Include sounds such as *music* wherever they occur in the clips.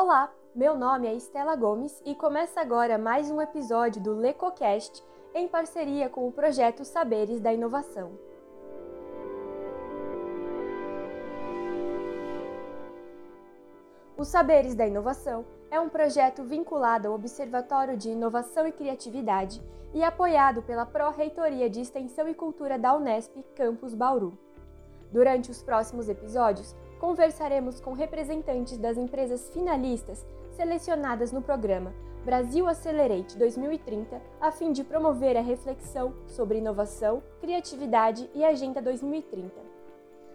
Olá, meu nome é Estela Gomes e começa agora mais um episódio do LecoCast em parceria com o projeto Saberes da Inovação. O Saberes da Inovação é um projeto vinculado ao Observatório de Inovação e Criatividade e apoiado pela Pró-Reitoria de Extensão e Cultura da Unesp, Campus Bauru. Durante os próximos episódios, conversaremos com representantes das empresas finalistas selecionadas no programa Brasil Accelerate 2030, a fim de promover a reflexão sobre inovação, criatividade e Agenda 2030.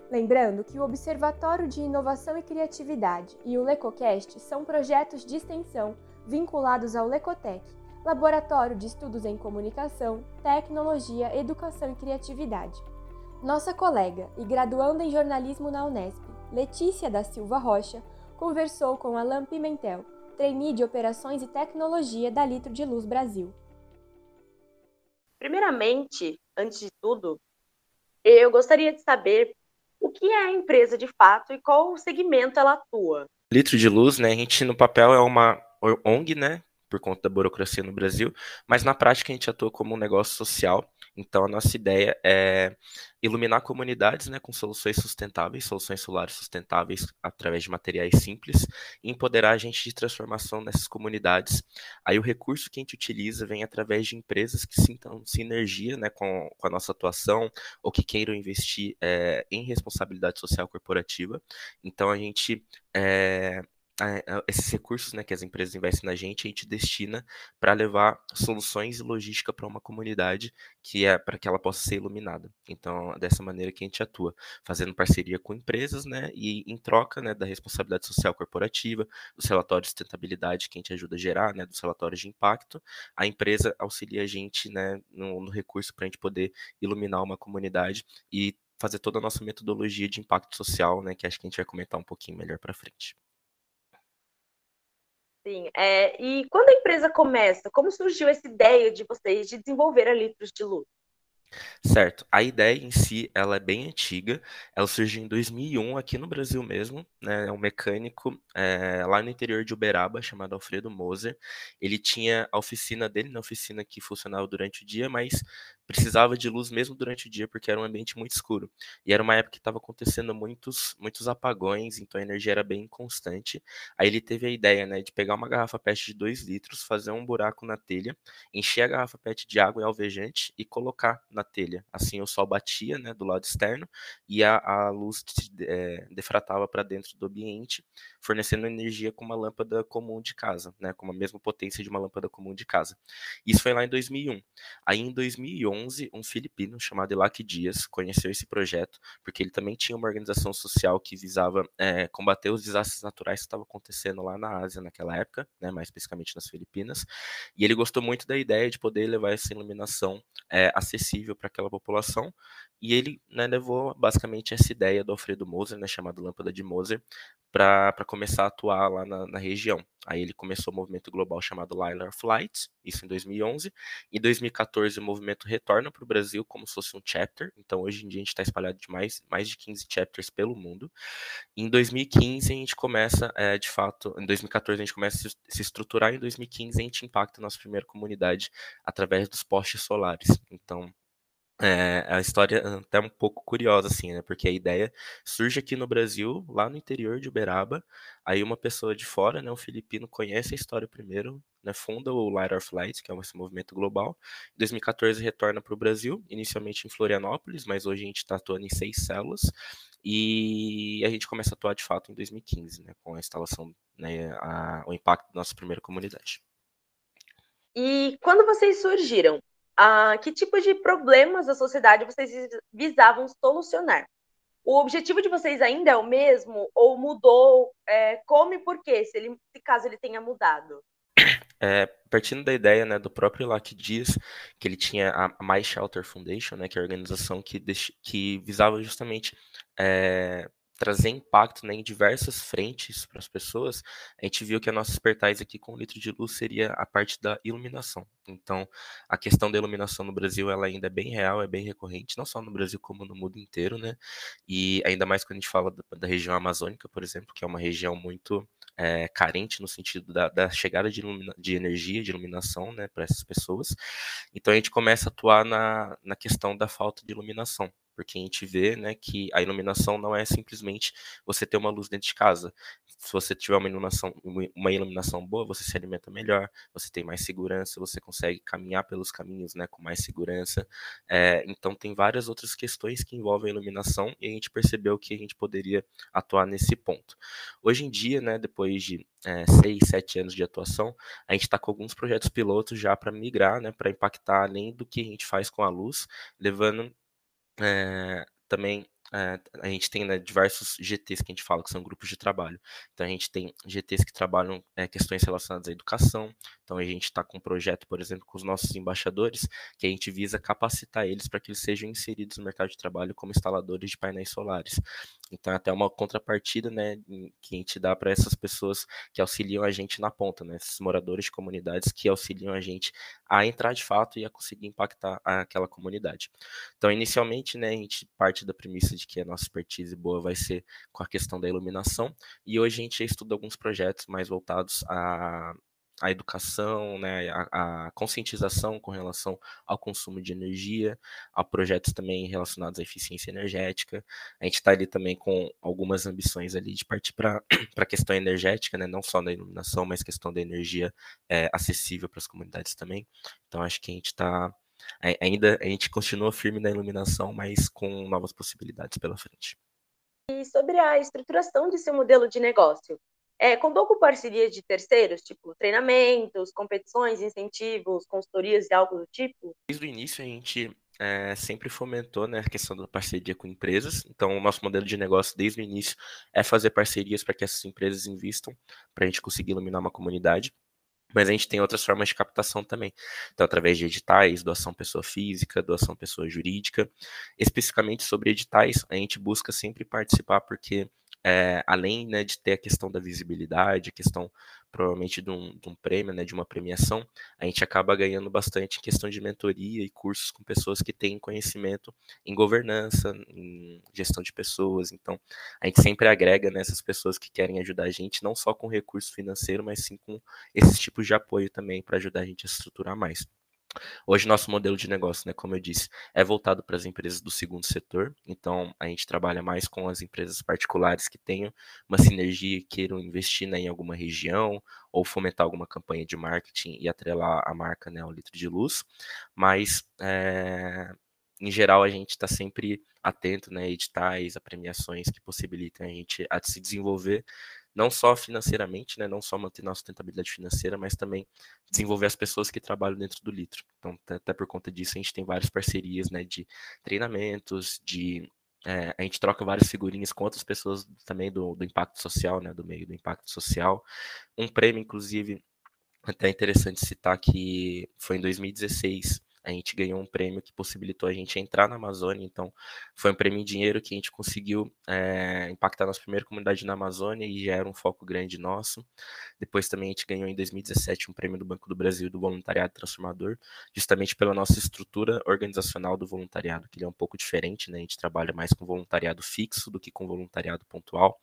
Lembrando que o Observatório de Inovação e Criatividade e o LecoCast são projetos de extensão vinculados ao Lecotec, Laboratório de Estudos em Comunicação, Tecnologia, Educação e Criatividade. Nossa colega e graduanda em jornalismo na Unesp, Letícia da Silva Rocha, conversou com Alain Pimentel, trainee de Operações e Tecnologia da Litro de Luz Brasil. Primeiramente, antes de tudo, eu gostaria de saber o que é a empresa de fato e qual o segmento ela atua. Litro de Luz, né? A gente no papel é uma ONG, né? Por conta da burocracia no Brasil, mas na prática a gente atua como um negócio social então, a nossa ideia é iluminar comunidades né, com soluções sustentáveis, soluções solares sustentáveis através de materiais simples, e empoderar a gente de transformação nessas comunidades. Aí, o recurso que a gente utiliza vem através de empresas que sintam sinergia né, com, com a nossa atuação ou que queiram investir é, em responsabilidade social corporativa. Então, a gente é, esses recursos né, que as empresas investem na gente, a gente destina para levar soluções e logística para uma comunidade que é para que ela possa ser iluminada. Então, dessa maneira que a gente atua, fazendo parceria com empresas, né, e em troca, né, da responsabilidade social corporativa, dos relatórios de sustentabilidade que a gente ajuda a gerar, né, dos relatórios de impacto, a empresa auxilia a gente, né, no, no recurso para a gente poder iluminar uma comunidade e fazer toda a nossa metodologia de impacto social, né, que acho que a gente vai comentar um pouquinho melhor para frente. Sim, é, e quando a empresa começa, como surgiu essa ideia de vocês de desenvolver a Litros de Luz? Certo. A ideia em si, ela é bem antiga. Ela surgiu em 2001 aqui no Brasil mesmo, né? É um mecânico é, lá no interior de Uberaba, chamado Alfredo Moser. Ele tinha a oficina dele, na oficina que funcionava durante o dia, mas precisava de luz mesmo durante o dia, porque era um ambiente muito escuro. E era uma época que estava acontecendo muitos, muitos apagões, então a energia era bem constante. Aí ele teve a ideia, né, de pegar uma garrafa PET de 2 litros, fazer um buraco na telha, encher a garrafa PET de água e alvejante e colocar na telha. Assim o sol batia, né, do lado externo e a, a luz é, defratava para dentro do ambiente, fornecendo energia com uma lâmpada comum de casa, né, com a mesma potência de uma lâmpada comum de casa. Isso foi lá em 2001. Aí em 2011 2011, um filipino chamado Ilac Dias conheceu esse projeto, porque ele também tinha uma organização social que visava é, combater os desastres naturais que estavam acontecendo lá na Ásia naquela época, né, mais especificamente nas Filipinas, e ele gostou muito da ideia de poder levar essa iluminação é, acessível para aquela população, e ele né, levou basicamente essa ideia do Alfredo Moser, né, chamada Lâmpada de Moser, para começar a atuar lá na, na, região. Aí ele começou o um movimento global chamado Lilar Flight, isso em 2011. Em 2014 o movimento retorna para o Brasil como se fosse um chapter, então hoje em dia a gente está espalhado de mais, mais de 15 chapters pelo mundo. Em 2015 a gente começa, é, de fato, em 2014 a gente começa a se estruturar, em 2015 a gente impacta a nossa primeira comunidade através dos postes solares. Então, é, a história é até um pouco curiosa, assim, né? Porque a ideia surge aqui no Brasil, lá no interior de Uberaba. Aí uma pessoa de fora, né, um filipino, conhece a história primeiro, né, funda o Light of Light, que é esse movimento global. Em 2014 retorna para o Brasil, inicialmente em Florianópolis, mas hoje a gente está atuando em seis células. E a gente começa a atuar de fato em 2015, né, com a instalação, né, a, o impacto da nossa primeira comunidade. E quando vocês surgiram, que tipo de problemas da sociedade vocês visavam solucionar? O objetivo de vocês ainda é o mesmo ou mudou? É, como e por quê, se, ele, se caso ele tenha mudado? É, partindo da ideia né, do próprio Lac Dias, que ele tinha a My Shelter Foundation, né, que é a organização que, que visava justamente é, trazer impacto né, em diversas frentes para as pessoas, a gente viu que a nossa expertise aqui com o litro de luz seria a parte da iluminação. Então, a questão da iluminação no Brasil ela ainda é bem real, é bem recorrente, não só no Brasil como no mundo inteiro, né? E ainda mais quando a gente fala da, da região amazônica, por exemplo, que é uma região muito é, carente no sentido da, da chegada de, de, energia, de iluminação, né, para essas pessoas. Então a gente começa a atuar na, na questão da falta de iluminação porque a gente vê né, que a iluminação não é simplesmente você ter uma luz dentro de casa. Se você tiver uma iluminação, uma iluminação boa, você se alimenta melhor, você tem mais segurança, você consegue caminhar pelos caminhos né, com mais segurança. É, então, tem várias outras questões que envolvem a iluminação e a gente percebeu que a gente poderia atuar nesse ponto. Hoje em dia, né, depois de é, seis, sete anos de atuação, a gente está com alguns projetos pilotos já para migrar, né, para impactar além do que a gente faz com a luz, levando é, também é, a gente tem né, diversos GTs que a gente fala, que são grupos de trabalho. Então a gente tem GTs que trabalham é, questões relacionadas à educação. Então a gente está com um projeto, por exemplo, com os nossos embaixadores, que a gente visa capacitar eles para que eles sejam inseridos no mercado de trabalho como instaladores de painéis solares. Então, é até uma contrapartida, né, que a gente dá para essas pessoas que auxiliam a gente na ponta, né, esses moradores de comunidades que auxiliam a gente a entrar de fato e a conseguir impactar aquela comunidade. Então, inicialmente, né, a gente parte da premissa de que a nossa expertise boa vai ser com a questão da iluminação, e hoje a gente estuda alguns projetos mais voltados a a educação, né, a, a, conscientização com relação ao consumo de energia, a projetos também relacionados à eficiência energética. A gente está ali também com algumas ambições ali de partir para *clears throat* a questão energética, né, não só da iluminação, mas questão da energia é, acessível para as comunidades também. Então acho que a gente está ainda a gente continua firme na iluminação, mas com novas possibilidades pela frente. E sobre a estruturação de seu modelo de negócio, é, contou com parcerias de terceiros, tipo treinamentos, competições, incentivos, consultorias e algo do tipo? Desde o início a gente é, sempre fomentou né, a questão da parceria com empresas. Então, o nosso modelo de negócio desde o início é fazer parcerias para que essas empresas investam, para a gente conseguir iluminar uma comunidade. Mas a gente tem outras formas de captação também. Então, através de editais, doação pessoa física, doação pessoa jurídica. Especificamente sobre editais, a gente busca sempre participar, porque é, além né, de ter a questão da visibilidade, a questão provavelmente de um, de um, prêmio, né, de uma premiação, a gente acaba ganhando bastante em questão de mentoria e cursos com pessoas que têm conhecimento em governança, em gestão de pessoas. Então, a gente sempre agrega nessas né, pessoas que querem ajudar a gente, não só com recurso financeiro, mas sim com esses tipos de apoio também para ajudar a gente a estruturar mais. Hoje, nosso modelo de negócio, né, como eu disse, é voltado para as empresas do segundo setor. Então, a gente trabalha mais com as empresas particulares que tenham uma sinergia e queiram investir né, em alguma região ou fomentar alguma campanha de marketing e atrelar a marca né, ao litro de luz. Mas, é, em geral, a gente está sempre atento né, a editais, a premiações que possibilitem a gente a se desenvolver não só financeiramente, né, não só manter nossa sustentabilidade financeira, mas também desenvolver as pessoas que trabalham dentro do litro. Então, até por conta disso, a gente tem várias parcerias né, de treinamentos, de é, a gente troca várias figurinhas com outras pessoas também do, do impacto social, né, do meio do impacto social. Um prêmio, inclusive, até interessante citar que foi em 2016 a gente ganhou um prêmio que possibilitou a gente entrar na Amazônia, então foi um prêmio em dinheiro que a gente conseguiu é, impactar nossa primeira comunidade na Amazônia e já era um foco grande nosso. Depois também a gente ganhou em 2017 um prêmio do Banco do Brasil do Voluntariado Transformador, justamente pela nossa estrutura organizacional do voluntariado, que é um pouco diferente, né? A gente trabalha mais com voluntariado fixo do que com voluntariado pontual.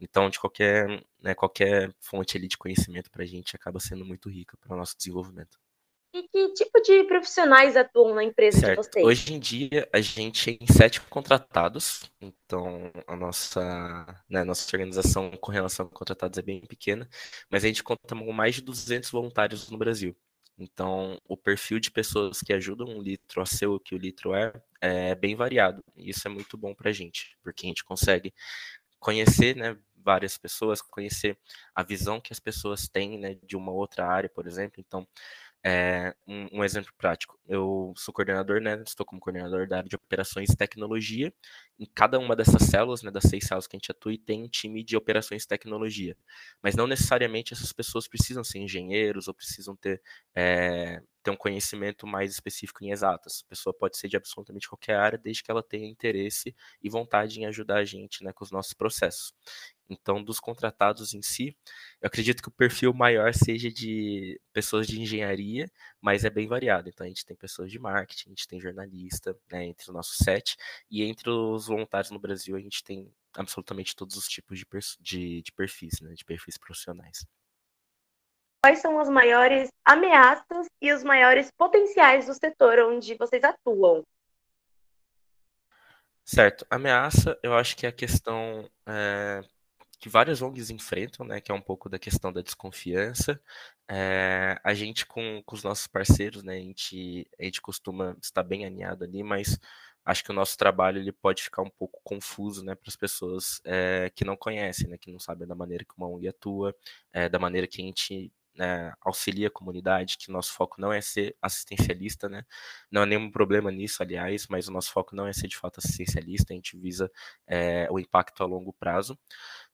Então, de qualquer, né, qualquer fonte ali de conhecimento para a gente acaba sendo muito rica para o nosso desenvolvimento. E que tipo de profissionais atuam na empresa certo. de vocês? Hoje em dia, a gente tem sete contratados, então a nossa, né, nossa organização com relação a contratados é bem pequena, mas a gente conta com mais de 200 voluntários no Brasil. Então, o perfil de pessoas que ajudam um litro a ser o que o litro é, é bem variado. E isso é muito bom para a gente, porque a gente consegue conhecer né, várias pessoas, conhecer a visão que as pessoas têm né, de uma outra área, por exemplo. Então, é, um, um, exemplo prático. Eu sou coordenador, né? Estou como coordenador da área de operações e tecnologia. Em cada uma dessas células, né, das seis células que a gente atua, tem um time de operações e tecnologia. Mas não necessariamente essas pessoas precisam ser engenheiros ou precisam ter, é, ter um conhecimento mais específico em exatas. A pessoa pode ser de absolutamente qualquer área, desde que ela tenha interesse e vontade em ajudar a gente né, com os nossos processos. Então, dos contratados em si, eu acredito que o perfil maior seja de pessoas de engenharia, mas é bem variado. Então, a gente tem pessoas de marketing, a gente tem jornalista, né, entre o nosso set, e entre os voluntários no Brasil, a gente tem absolutamente todos os tipos de, de, de perfis, né, de perfis profissionais. Quais são as maiores ameaças e os maiores potenciais do setor onde vocês atuam? Certo. Ameaça, eu acho que é a questão é, que várias ONGs enfrentam, né, que é um pouco da questão da desconfiança. É, a gente com, com, os nossos parceiros, né, a gente, a gente costuma estar bem alinhado ali, mas acho que o nosso trabalho ele pode ficar um pouco confuso, né, para as pessoas é, que não conhecem, né, que não sabem da maneira que uma ONG atua, é, da maneira que a gente né, auxilia a comunidade, que nosso foco não é ser assistencialista, né? Não há nenhum problema nisso, aliás, mas o nosso foco não é ser de fato assistencialista, a gente visa é, o impacto a longo prazo.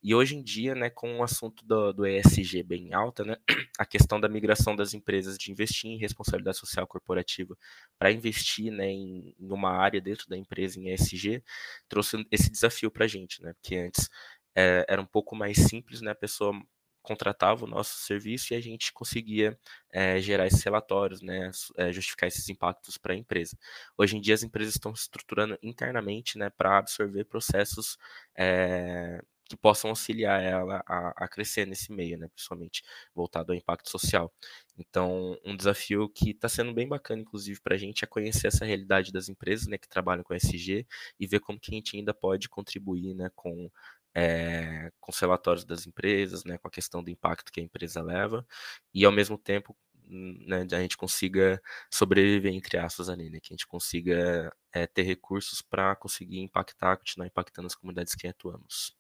E hoje em dia, né, com o assunto do, do ESG bem alta, né, *clears throat* a questão da migração das empresas de investir em responsabilidade social corporativa para investir né, em, em, uma área dentro da empresa em ESG, trouxe esse desafio para a gente, né, porque antes é, era um pouco mais simples, né, a pessoa contratava o nosso serviço e a gente conseguia é, gerar esses relatórios, né, é, justificar esses impactos para a empresa. Hoje em dia as empresas estão se estruturando internamente né, para absorver processos é, que possam auxiliar ela a, a, crescer nesse meio, né, principalmente voltado ao impacto social. Então, um desafio que está sendo bem bacana, inclusive, para a gente é conhecer essa realidade das empresas né, que trabalham com SG e ver como que a gente ainda pode contribuir né, com é, com os relatórios das empresas, né, com a questão do impacto que a empresa leva, e ao mesmo tempo né, a gente consiga sobreviver, entre aspas, ali, né, que a gente consiga é, ter recursos para conseguir impactar, continuar impactando as comunidades que atuamos.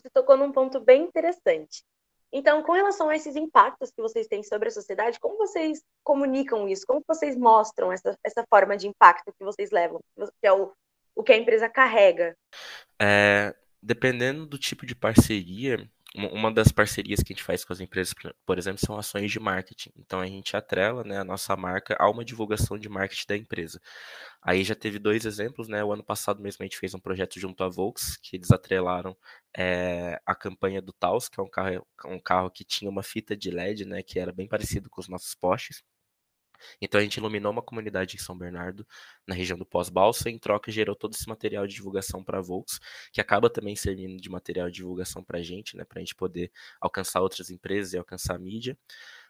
Você tocou num ponto bem interessante. Então, com relação a esses impactos que vocês têm sobre a sociedade, como vocês comunicam isso? Como vocês mostram essa, essa forma de impacto que vocês levam, que é o, o que a empresa carrega? É, dependendo do tipo de parceria, uma das parcerias que a gente faz com as empresas, por exemplo, são ações de marketing. Então a gente atrela né, a nossa marca a uma divulgação de marketing da empresa. Aí já teve dois exemplos, né? O ano passado mesmo a gente fez um projeto junto à Volks, que eles atrelaram é, a campanha do Taos, que é um carro, um carro que tinha uma fita de LED, né? Que era bem parecido com os nossos postes. Então a gente iluminou uma comunidade em São Bernardo, na região do Pós-Balsa, em troca gerou todo esse material de divulgação para a Volks, que acaba também servindo de material de divulgação para a gente, né, para a gente poder alcançar outras empresas e alcançar a mídia.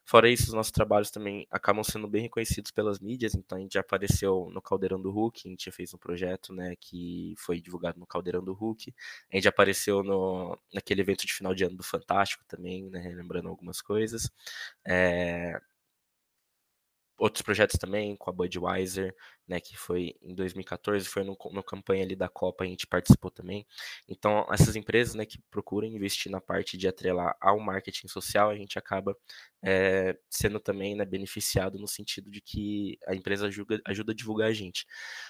Fora isso, os nossos trabalhos também acabam sendo bem reconhecidos pelas mídias, então a gente já apareceu no Caldeirão do Hulk, a gente já fez um projeto né, que foi divulgado no Caldeirão do Hulk, a gente apareceu no, naquele evento de final de ano do Fantástico também, né, lembrando algumas coisas. É, outros projetos também com a Budweiser, né, que foi em 2014, foi no, no campanha ali da Copa, a gente participou também. Então, essas empresas, né, que procuram investir na parte de atrelar ao marketing social, a gente acaba é, sendo também né, beneficiado no sentido de que a empresa ajuda, ajuda a divulgar a gente.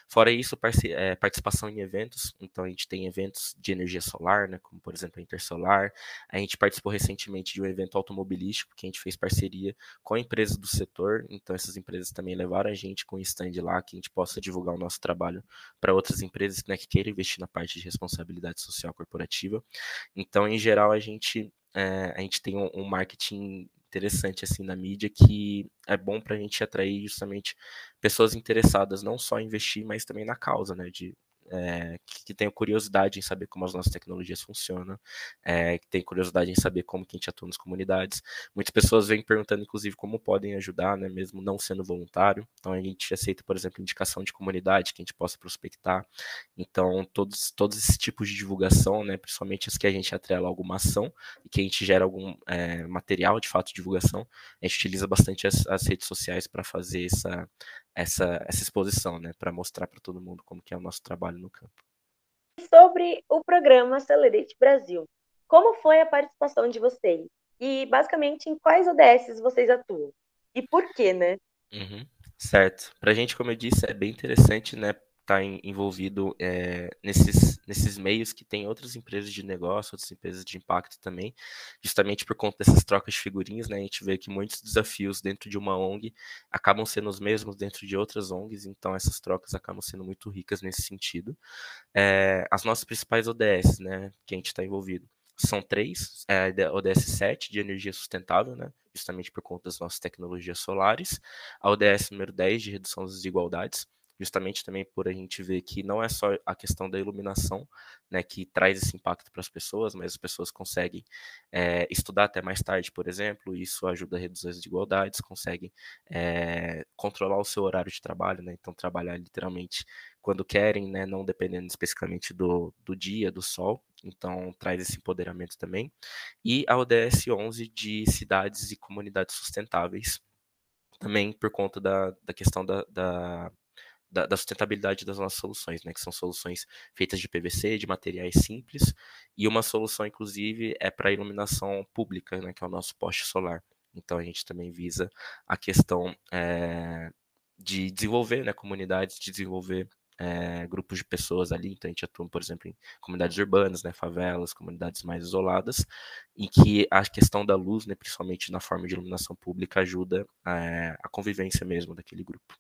Fora isso, é, participação em eventos, então a gente tem eventos de energia solar, né, como por exemplo a Intersolar, a gente participou recentemente de um evento automobilístico que a gente fez parceria com empresas do setor, então essas empresas também levaram a gente com um stand lá que a gente gente possa divulgar o nosso trabalho para outras empresas né, que queiram investir na parte de responsabilidade social corporativa. Então, em geral, a gente, é, a gente tem um, um marketing interessante assim na mídia que é bom para a gente atrair justamente pessoas interessadas não só em investir, mas também na causa, né, de é, que, que tenham curiosidade em saber como as nossas tecnologias funcionam, é, que tenham curiosidade em saber como que a gente atua nas comunidades. Muitas pessoas vêm perguntando, inclusive, como podem ajudar, né, mesmo não sendo voluntário. Então, a gente aceita, por exemplo, indicação de comunidade que a gente possa prospectar. Então, todos, todos esses tipos de divulgação, né, principalmente as que a gente atrela alguma ação e que a gente gera algum é, material, de fato, de divulgação, a gente utiliza bastante as, as redes sociais para fazer essa, essa, essa exposição, né, para mostrar para todo mundo como que é o nosso trabalho no campo. Sobre o programa Accelerate Brasil, como foi a participação de vocês? E basicamente em quais ODSs vocês atuam? E por quê, né? Uhum, certo. Para a gente, como eu disse, é bem interessante, né, está envolvido é, nesses, nesses meios que tem outras empresas de negócio, outras empresas de impacto também, justamente por conta dessas trocas de figurinhas, né? A gente vê que muitos desafios dentro de uma ONG acabam sendo os mesmos dentro de outras ONGs, então essas trocas acabam sendo muito ricas nesse sentido. É, as nossas principais ODS, né, que a gente está envolvido, são três, é, ODS 7 de energia sustentável, né, justamente por conta das nossas tecnologias solares, a ODS número 10 de redução das desigualdades, justamente também por a gente ver que não é só a questão da iluminação, né, que traz esse impacto para as pessoas, mas as pessoas conseguem é, estudar até mais tarde, por exemplo, isso ajuda a reduzir as desigualdades, conseguem é, controlar o seu horário de trabalho, né, então trabalhar literalmente quando querem, né, não dependendo especificamente do, do dia, do sol, então traz esse empoderamento também, e a ODS 11 de cidades e comunidades sustentáveis, também por conta da, da questão da, da da, da, sustentabilidade das nossas soluções, né? Que são soluções feitas de PVC, de materiais simples, e uma solução, inclusive, é para iluminação pública, né? Que é o nosso poste solar. Então a gente também visa a questão é, de desenvolver né, comunidades, de desenvolver é, grupos de pessoas ali, então a gente atua, por exemplo, em comunidades urbanas, né, favelas, comunidades mais isoladas, em que a questão da luz, né, principalmente na forma de iluminação pública, ajuda é, a convivência mesmo daquele grupo.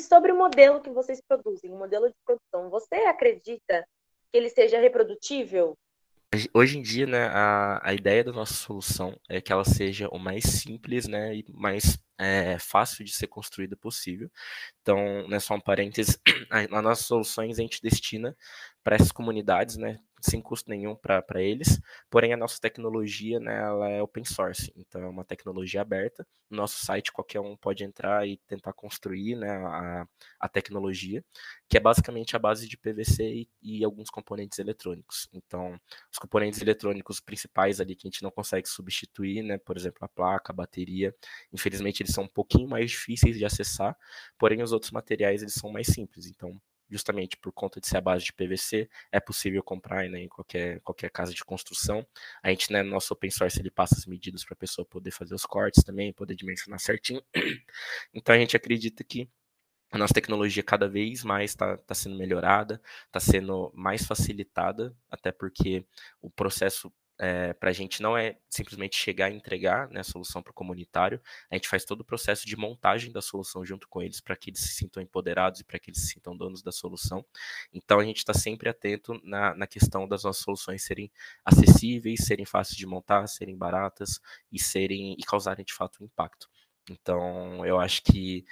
Sobre o modelo que vocês produzem, o modelo de produção, você acredita que ele seja reprodutível? Hoje em dia, né, a, a ideia da nossa solução é que ela seja o mais simples, né, e mais é, fácil de ser construída possível. Então, né, só um parênteses, *clears throat* nas nossas soluções a gente destina para essas comunidades, né, sem custo nenhum para eles, porém a nossa tecnologia, né, ela é open source, então é uma tecnologia aberta, no nosso site qualquer um pode entrar e tentar construir, né, a, a tecnologia, que é basicamente a base de PVC e, e, alguns componentes eletrônicos, então os componentes eletrônicos principais ali que a gente não consegue substituir, né, por exemplo, a placa, a bateria, infelizmente eles são um pouquinho mais difíceis de acessar, porém os outros materiais eles são mais simples, então justamente por conta de ser a base de PVC, é possível comprar né, em qualquer, qualquer casa de construção. A gente, né, no nosso open source, ele passa as medidas para a pessoa poder fazer os cortes também, poder dimensionar certinho. *clears throat* Então a gente acredita que a nossa tecnologia cada vez mais está tá sendo melhorada, está sendo mais facilitada, até porque o processo é, para a gente não é simplesmente chegar e entregar né, a solução para o comunitário, a gente faz todo o processo de montagem da solução junto com eles, para que eles se sintam empoderados e para que eles se sintam donos da solução. Então a gente está sempre atento na, na questão das nossas soluções serem acessíveis, serem fáceis de montar, serem baratas e serem e causarem de fato um impacto. Então eu acho que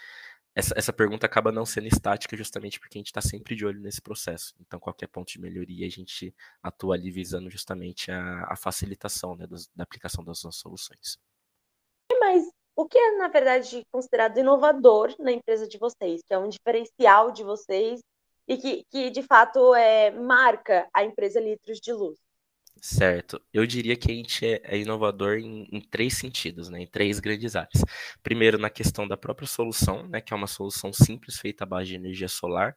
essa, essa pergunta acaba não sendo estática justamente porque a gente está sempre de olho nesse processo. Então, qualquer ponto de melhoria, a gente atua ali visando justamente a, a facilitação né, da aplicação das nossas soluções. Mas o que é, na verdade, considerado inovador na empresa de vocês, que é um diferencial de vocês e que, que de fato, é, marca a empresa Litros de Luz? Certo. Eu diria que a gente é, é inovador em, em, três sentidos, né? Em três grandes áreas. Primeiro, na questão da própria solução, né? Que é uma solução simples feita à base de energia solar,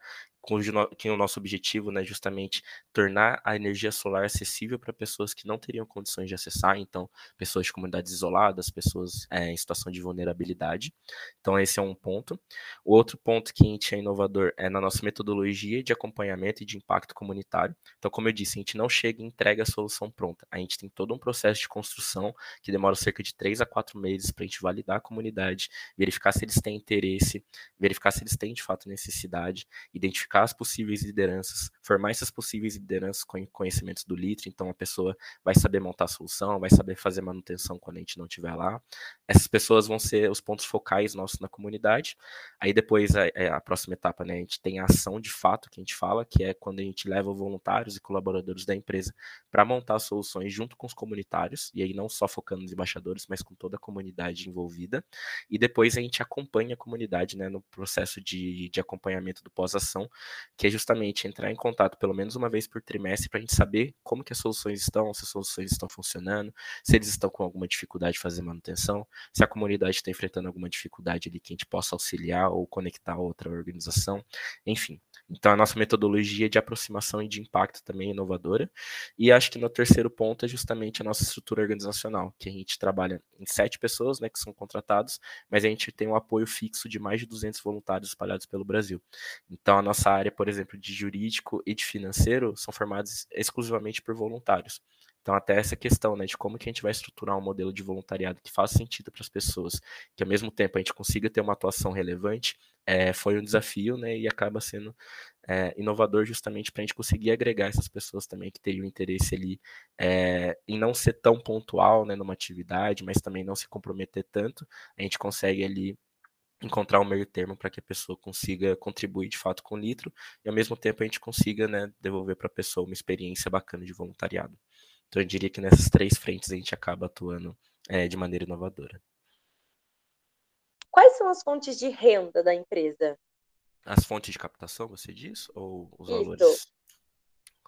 que o nosso objetivo né, justamente tornar a energia solar acessível para pessoas que não teriam condições de acessar, então pessoas de comunidades isoladas, pessoas é, em situação de vulnerabilidade. Então esse é um ponto. O outro ponto que a gente é inovador é na nossa metodologia de acompanhamento e de impacto comunitário. Então, como eu disse, a gente não chega e entrega a solução pronta. A gente tem todo um processo de construção que demora cerca de três a quatro meses para a gente validar a comunidade, verificar se eles têm interesse, verificar se eles têm de fato necessidade, identificar identificar as possíveis lideranças, formar essas possíveis lideranças com conhecimentos do Litre, então a pessoa vai saber montar a solução, vai saber fazer manutenção quando a gente não estiver lá. Essas pessoas vão ser os pontos focais nossos na comunidade. Aí depois a, é, a próxima etapa, né, a gente tem a ação de fato que a gente fala, que é quando a gente leva voluntários e colaboradores da empresa para montar soluções junto com os comunitários, e aí não só focando nos embaixadores, mas com toda a comunidade envolvida. E depois a gente acompanha a comunidade né, no processo de, de acompanhamento do pós-ação, que é justamente entrar em contato pelo menos uma vez por trimestre para a gente saber como que as soluções estão, se as soluções estão funcionando, se eles estão com alguma dificuldade de fazer manutenção, se a comunidade está enfrentando alguma dificuldade ali que a gente possa auxiliar ou conectar a outra organização, enfim. Então, a nossa metodologia de aproximação e de impacto também é inovadora. E acho que no terceiro ponto é justamente a nossa estrutura organizacional, que a gente trabalha em sete pessoas, né, que são contratados, mas a gente tem um apoio fixo de mais de 200 voluntários espalhados pelo Brasil. Então, a nossa área, por exemplo, de jurídico e de financeiro são formados exclusivamente por voluntários. Então, até essa questão né, de como que a gente vai estruturar um modelo de voluntariado que faça sentido para as pessoas, que ao mesmo tempo a gente consiga ter uma atuação relevante, é, foi um desafio né, e acaba sendo é, inovador justamente para a gente conseguir agregar essas pessoas também que teriam interesse ali é, em não ser tão pontual né, numa atividade, mas também não se comprometer tanto. A gente consegue ali encontrar um meio termo para que a pessoa consiga contribuir de fato com o litro e ao mesmo tempo a gente consiga né, devolver para a pessoa uma experiência bacana de voluntariado. Então eu diria que nessas três frentes a gente acaba atuando é, de maneira inovadora. Quais são as fontes de renda da empresa? As fontes de captação, você diz? Ou os Isso. valores?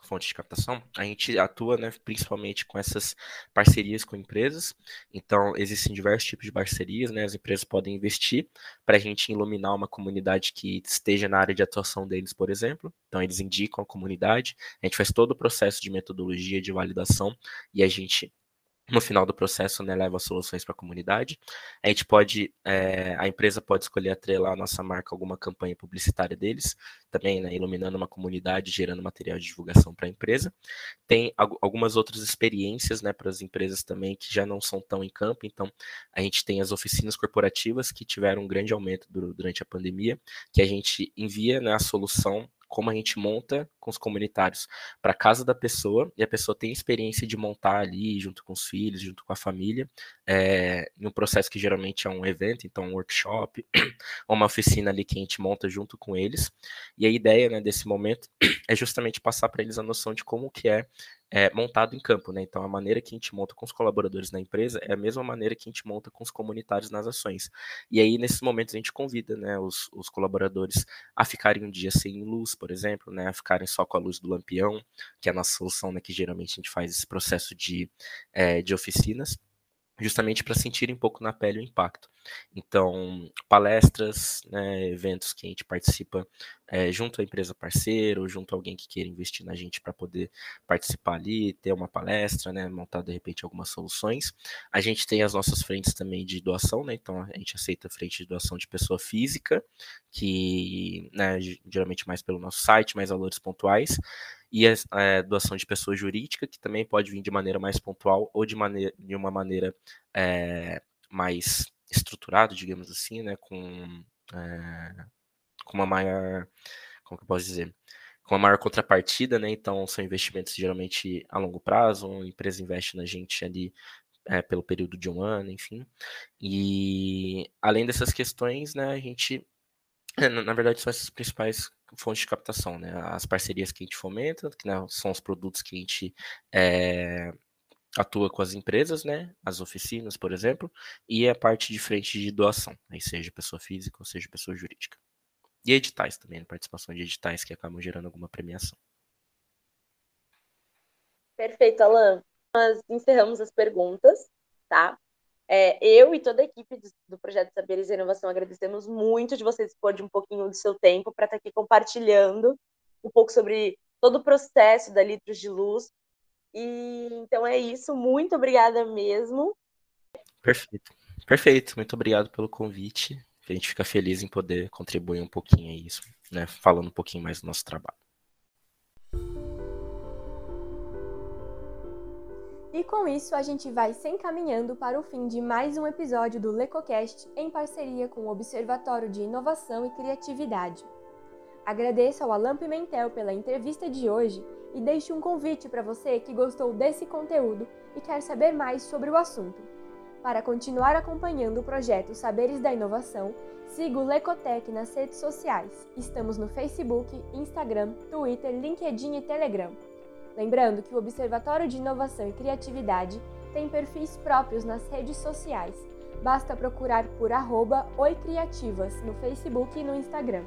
fonte de captação, a gente atua né, principalmente com essas parcerias com empresas. Então, existem diversos tipos de parcerias, né? As empresas podem investir para a gente iluminar uma comunidade que esteja na área de atuação deles, por exemplo. Então, eles indicam a comunidade, a gente faz todo o processo de metodologia de validação e a gente no final do processo, né, leva soluções para a comunidade. A gente pode, é, a empresa pode escolher atrelar a nossa marca alguma campanha publicitária deles, também, né, iluminando uma comunidade, gerando material de divulgação para a empresa. Tem algumas outras experiências, né, para as empresas também que já não são tão em campo. Então, a gente tem as oficinas corporativas que tiveram um grande aumento durante a pandemia, que a gente envia né, a solução como a gente monta com os comunitários para casa da pessoa e a pessoa tem experiência de montar ali junto com os filhos, junto com a família, é, em um processo que geralmente é um evento, então um workshop, *clears throat* uma oficina ali que a gente monta junto com eles. E a ideia né, desse momento *clears throat* é justamente passar para eles a noção de como que é é, montado em campo, né? Então a maneira que a gente monta com os colaboradores na empresa é a mesma maneira que a gente monta com os comunitários nas ações. E aí nesses momentos a gente convida, né, os, os colaboradores a ficarem um dia sem luz, por exemplo, né, a ficarem só com a luz do lampião, que é a nossa solução, né, que geralmente a gente faz esse processo de, é, de oficinas justamente para sentir um pouco na pele o impacto. Então, palestras, né, eventos que a gente participa é, junto à empresa parceira ou junto a alguém que queira investir na gente para poder participar ali, ter uma palestra, né, montar de repente algumas soluções. A gente tem as nossas frentes também de doação, né, então a gente aceita frente de doação de pessoa física, que né, geralmente mais pelo nosso site, mais valores pontuais e a, a, doação de pessoa jurídica, que também pode vir de maneira mais pontual ou de, maneira, de uma maneira é, mais estruturada, digamos assim, né, com, é, com uma maior, como que eu posso dizer, com uma maior contrapartida, né, então são investimentos geralmente a longo prazo, a empresa investe na gente ali é, pelo período de um ano, enfim, e além dessas questões, né, a gente, na verdade, são essas principais fontes de captação, né? As parcerias que a gente fomenta, que né, são os produtos que a gente é, atua com as empresas, né? As oficinas, por exemplo, e a parte de frente de doação, aí seja pessoa física ou seja pessoa jurídica. E editais também, participação de editais que acabam gerando alguma premiação. Perfeito, Alan. Nós encerramos as perguntas, tá? É, eu e toda a equipe do Projeto Saberes e Inovação agradecemos muito de você dispor de um pouquinho do seu tempo para estar tá aqui compartilhando um pouco sobre todo o processo da Litros de Luz. E então é isso, muito obrigada mesmo. Perfeito. Perfeito, muito obrigado pelo convite. A gente fica feliz em poder contribuir um pouquinho a isso, né? Falando um pouquinho mais do nosso trabalho. E com isso, a gente vai se encaminhando para o fim de mais um episódio do LecoCast em parceria com o Observatório de Inovação e Criatividade. Agradeço ao Alan Pimentel pela entrevista de hoje e deixo um convite para você que gostou desse conteúdo e quer saber mais sobre o assunto. Para continuar acompanhando o projeto Saberes da Inovação, siga o Lecotec nas redes sociais. Estamos no Facebook, Instagram, Twitter, LinkedIn e Telegram. Lembrando que o Observatório de Inovação e Criatividade tem perfis próprios nas redes sociais. Basta procurar por arroba oicriativas no Facebook e no Instagram.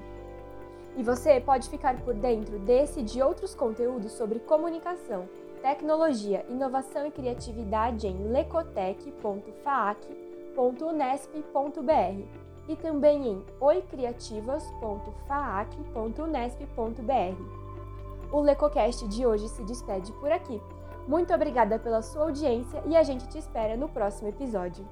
E você pode ficar por dentro desse e de outros conteúdos sobre comunicação, tecnologia, inovação e criatividade em lecotec.faac.unesp.br e também em oicriativas.faac.unesp.br. O LecoCast de hoje se despede por aqui. Muito obrigada pela sua audiência e a gente te espera no próximo episódio.